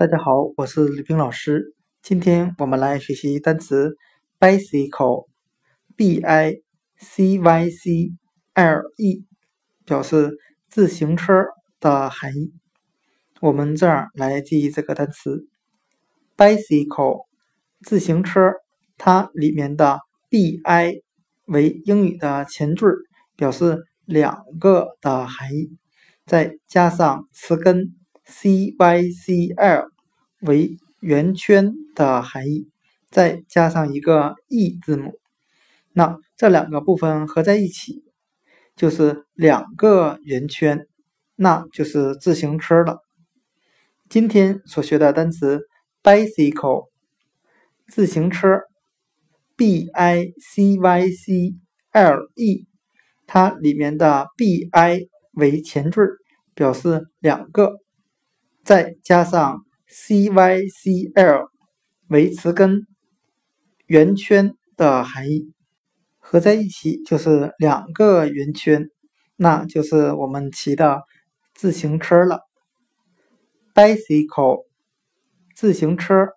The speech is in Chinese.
大家好，我是李冰老师。今天我们来学习单词 bicycle，b i c y c l e，表示自行车的含义。我们这样来记忆这个单词 bicycle，自行车，它里面的 b i 为英语的前缀，表示两个的含义，再加上词根。C y c l 为圆圈的含义，再加上一个 e 字母，那这两个部分合在一起就是两个圆圈，那就是自行车了。今天所学的单词 bicycle，自行车，b i c y c l e，它里面的 b i 为前缀，表示两个。再加上 c y c l 为词根，圆圈的含义合在一起就是两个圆圈，那就是我们骑的自行车了。bicycle，自行车。